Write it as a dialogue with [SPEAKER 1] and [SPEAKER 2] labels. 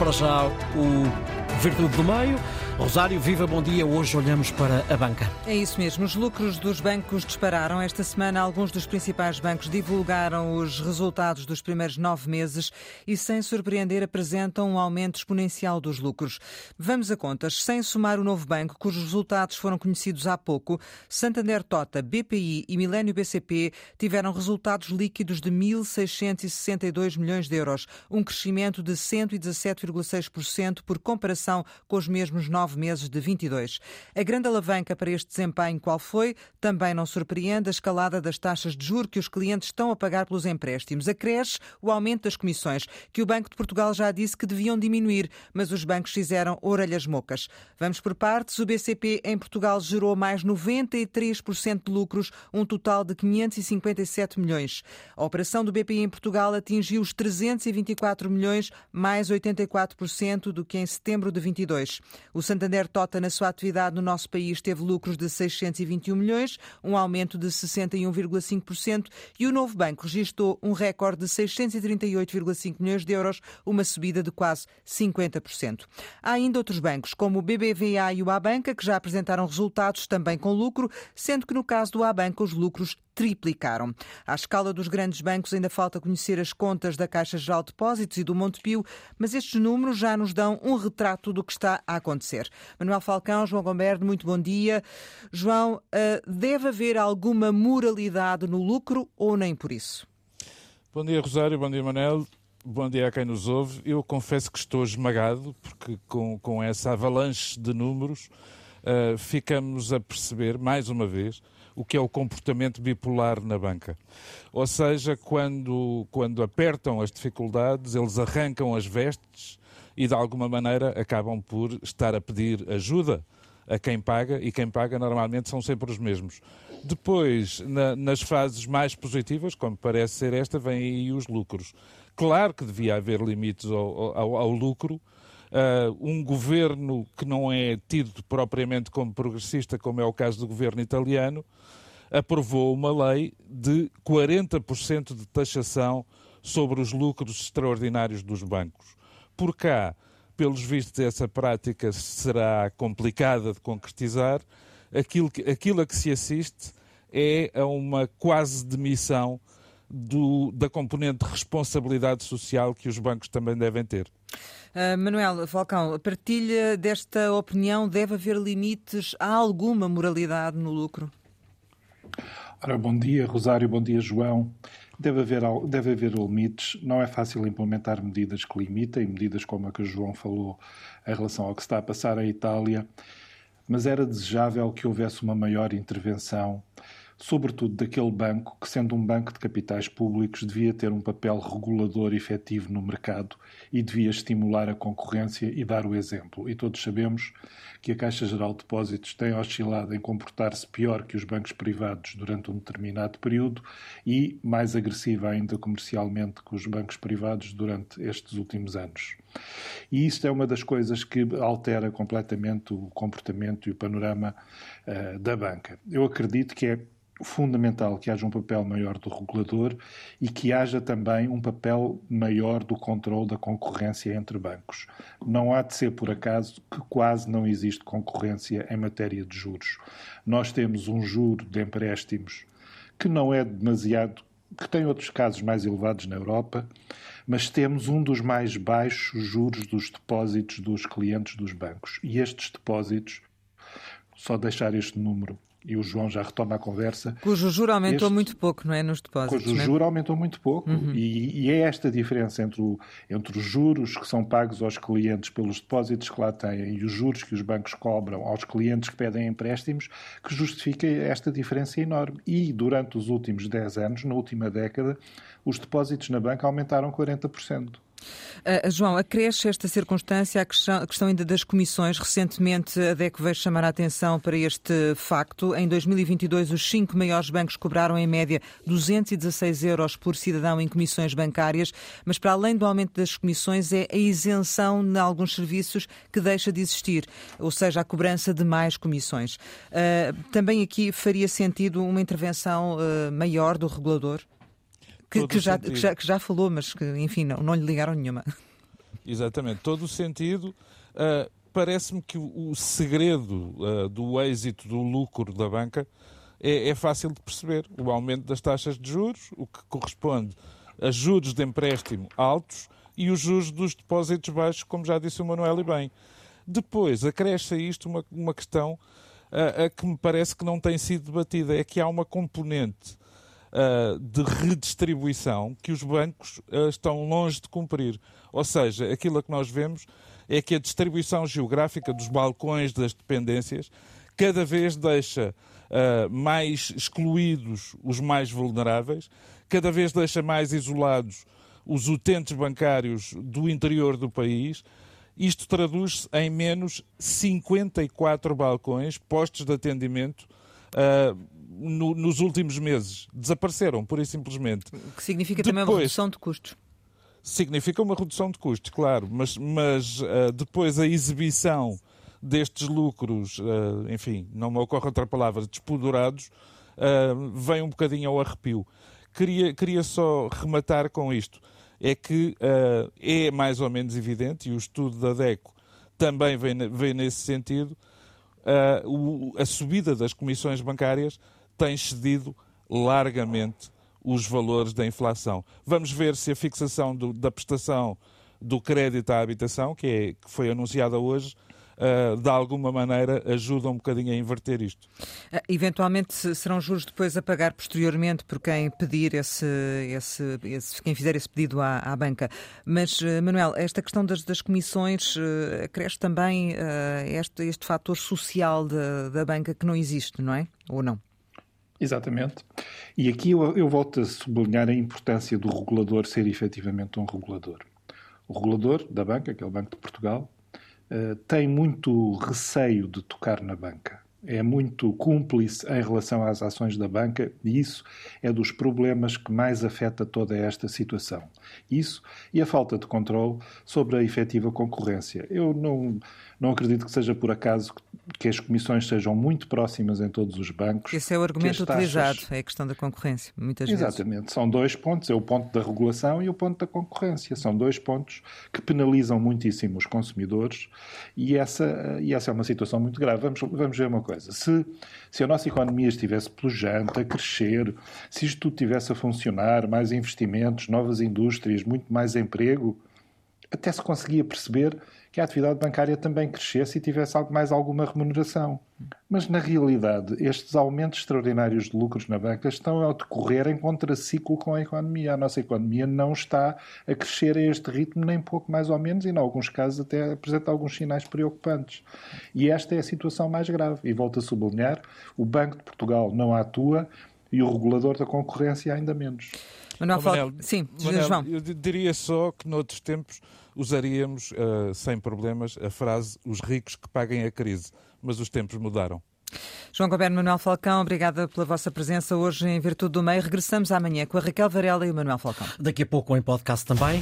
[SPEAKER 1] para já o Virtude do Meio. Rosário, viva, bom dia. Hoje olhamos para a banca.
[SPEAKER 2] É isso mesmo. Os lucros dos bancos dispararam. Esta semana, alguns dos principais bancos divulgaram os resultados dos primeiros nove meses e, sem surpreender, apresentam um aumento exponencial dos lucros. Vamos a contas. Sem somar o novo banco, cujos resultados foram conhecidos há pouco, Santander Tota, BPI e Milênio BCP tiveram resultados líquidos de 1.662 milhões de euros, um crescimento de 117,6% por comparação com os mesmos nove nove meses de 22. A grande alavanca para este desempenho qual foi? Também não surpreende a escalada das taxas de juro que os clientes estão a pagar pelos empréstimos. Acresce o aumento das comissões, que o Banco de Portugal já disse que deviam diminuir, mas os bancos fizeram orelhas mocas. Vamos por partes. O BCP em Portugal gerou mais 93% de lucros, um total de 557 milhões. A operação do BPI em Portugal atingiu os 324 milhões, mais 84% do que em setembro de 22. O Santander Tota, na sua atividade no nosso país, teve lucros de 621 milhões, um aumento de 61,5%, e o Novo Banco registrou um recorde de 638,5 milhões de euros, uma subida de quase 50%. Há ainda outros bancos, como o BBVA e o Abanca, que já apresentaram resultados também com lucro, sendo que no caso do Abanca os lucros triplicaram. À escala dos grandes bancos ainda falta conhecer as contas da Caixa Geral de Depósitos e do Montepio, mas estes números já nos dão um retrato do que está a acontecer. Manuel Falcão, João Gomberto, muito bom dia. João, eh, deve haver alguma moralidade no lucro ou nem por isso?
[SPEAKER 3] Bom dia, Rosário. Bom dia, Manel. Bom dia a quem nos ouve. Eu confesso que estou esmagado, porque com, com essa avalanche de números uh, ficamos a perceber, mais uma vez, o que é o comportamento bipolar na banca. Ou seja, quando, quando apertam as dificuldades, eles arrancam as vestes e, de alguma maneira, acabam por estar a pedir ajuda a quem paga, e quem paga normalmente são sempre os mesmos. Depois, na, nas fases mais positivas, como parece ser esta, vêm aí os lucros. Claro que devia haver limites ao, ao, ao lucro, uh, um governo que não é tido propriamente como progressista, como é o caso do governo italiano, aprovou uma lei de 40% de taxação sobre os lucros extraordinários dos bancos. Por cá, pelos vistos, essa prática será complicada de concretizar. Aquilo, que, aquilo a que se assiste é a uma quase demissão do, da componente de responsabilidade social que os bancos também devem ter.
[SPEAKER 2] Uh, Manuel Falcão, partilha desta opinião, deve haver limites? Há alguma moralidade no lucro?
[SPEAKER 4] Ora, bom dia, Rosário, bom dia, João. Deve haver, deve haver limites. Não é fácil implementar medidas que limitem, medidas como a que o João falou em relação ao que está a passar em Itália, mas era desejável que houvesse uma maior intervenção sobretudo daquele banco que, sendo um banco de capitais públicos, devia ter um papel regulador efetivo no mercado e devia estimular a concorrência e dar o exemplo. E todos sabemos que a Caixa Geral de Depósitos tem oscilado em comportar-se pior que os bancos privados durante um determinado período e mais agressiva ainda comercialmente que os bancos privados durante estes últimos anos. E isto é uma das coisas que altera completamente o comportamento e o panorama uh, da banca. Eu acredito que é fundamental que haja um papel maior do regulador e que haja também um papel maior do controle da concorrência entre bancos. Não há de ser por acaso que quase não existe concorrência em matéria de juros. Nós temos um juro de empréstimos que não é demasiado que tem outros casos mais elevados na Europa, mas temos um dos mais baixos juros dos depósitos dos clientes dos bancos. E estes depósitos, só deixar este número e o João já retoma a conversa.
[SPEAKER 2] Cujo juro aumentou este, muito pouco, não é? Nos depósitos.
[SPEAKER 4] Cujo
[SPEAKER 2] é?
[SPEAKER 4] juro aumentou muito pouco. Uhum. E, e, é esta diferença entre, o, entre os juros que são pagos aos clientes pelos depósitos que lá têm e os juros que os bancos cobram aos clientes que pedem empréstimos que justifica esta diferença enorme. E durante os últimos 10 anos, na última década, os depósitos na banca aumentaram 40%.
[SPEAKER 2] Uh, João, acresce esta circunstância a questão, a questão, ainda das comissões. Recentemente, a DECO veio chamar a atenção para este facto. Em 2022, os cinco maiores bancos cobraram, em média, 216 euros por cidadão em comissões bancárias, mas para além do aumento das comissões, é a isenção de alguns serviços que deixa de existir, ou seja, a cobrança de mais comissões. Uh, também aqui faria sentido uma intervenção uh, maior do regulador? Que, que, já, que, já, que, já, falou, mas que, enfim, não, não lhe ligaram nenhuma.
[SPEAKER 3] Exatamente, todo o sentido. Uh, Parece-me que o, o segredo uh, do êxito do lucro da banca é, é fácil de perceber. O aumento das taxas de juros, o que corresponde a juros de empréstimo altos e os juros dos depósitos baixos, como já disse o Manuel e bem. Depois, acresce a isto uma, uma questão uh, a que me parece que não tem sido debatida, é que há uma componente uh, de redistribuição que os bancos uh, estão longe de cumprir. Ou seja, aquilo a que nós vemos é que a distribuição geográfica dos balcões das dependências cada vez deixa uh, mais excluídos os mais vulneráveis, cada vez deixa mais isolados os utentes bancários do interior do país. Isto traduz-se em menos 54 balcões postos de atendimento uh, no, nos últimos meses. Desapareceram, pura e simplesmente.
[SPEAKER 2] O que significa Depois, também uma redução de custos.
[SPEAKER 3] Significa uma redução de custos, claro, mas, mas uh, depois a exibição destes lucros, uh, enfim, não me ocorre outra palavra, despodurados, vem um bocadinho ao arrepio. Queria, queria só rematar com isto. É que uh, é mais ou menos evidente, e o estudo da DECO também vem, vem nesse sentido, uh, a subida das comissões bancárias tem cedido largamente os valores da inflação. Vamos ver se a fixação do, da prestação do crédito à habitação, que, é, que foi anunciada hoje, uh, de alguma maneira ajuda um bocadinho a inverter isto.
[SPEAKER 2] Uh, eventualmente serão juros depois a pagar posteriormente por quem pedir esse, esse, esse quem fizer esse pedido à, à banca. Mas, uh, Manuel, esta questão das, das comissões acresce também este, este fator social da, da banca que não existe, não é? Ou não?
[SPEAKER 4] Exatamente. E aqui eu, eu, volto a sublinhar a importância do regulador ser efetivamente um regulador. O regulador da banca, que é o Banco de Portugal, eh, tem muito receio de tocar na banca. É muito cúmplice em relação às ações da banca e isso é dos problemas que mais afeta toda esta situação. Isso e a falta de controle sobre a efetiva concorrência. Eu não, não acredito que seja por acaso que as comissões sejam muito próximas em todos os bancos.
[SPEAKER 2] Esse é o argumento taxas... utilizado, é a questão da concorrência, muitas
[SPEAKER 4] Exatamente. vezes. Exatamente, são dois pontos, é o ponto da regulação e o ponto da concorrência. São dois pontos que penalizam muitíssimo os consumidores e essa, e essa é uma situação muito grave. Vamos, vamos ver uma coisa, se, se a nossa economia estivesse pujante, a crescer, se isto tudo estivesse a funcionar, mais investimentos, novas indústrias, muito mais emprego, até se conseguia perceber que a atividade bancária também crescesse e tivesse mais alguma remuneração. Mas, na realidade, estes aumentos extraordinários de lucros na banca estão a decorrer em contraciclo com a economia. A nossa economia não está a crescer a este ritmo, nem pouco mais ou menos, e, em alguns casos, até apresenta alguns sinais preocupantes. E esta é a situação mais grave. E volto a sublinhar: o Banco de Portugal não atua e o regulador da concorrência ainda menos.
[SPEAKER 2] Manuel, Manel, Sim, Manel, João.
[SPEAKER 3] Eu diria só que noutros tempos usaríamos uh, sem problemas a frase os ricos que paguem a crise, mas os tempos mudaram.
[SPEAKER 2] João Goberno Manuel Falcão, obrigada pela vossa presença hoje em Virtude do Meio. Regressamos amanhã com a Raquel Varela e o Manuel Falcão.
[SPEAKER 1] Daqui a pouco em podcast também.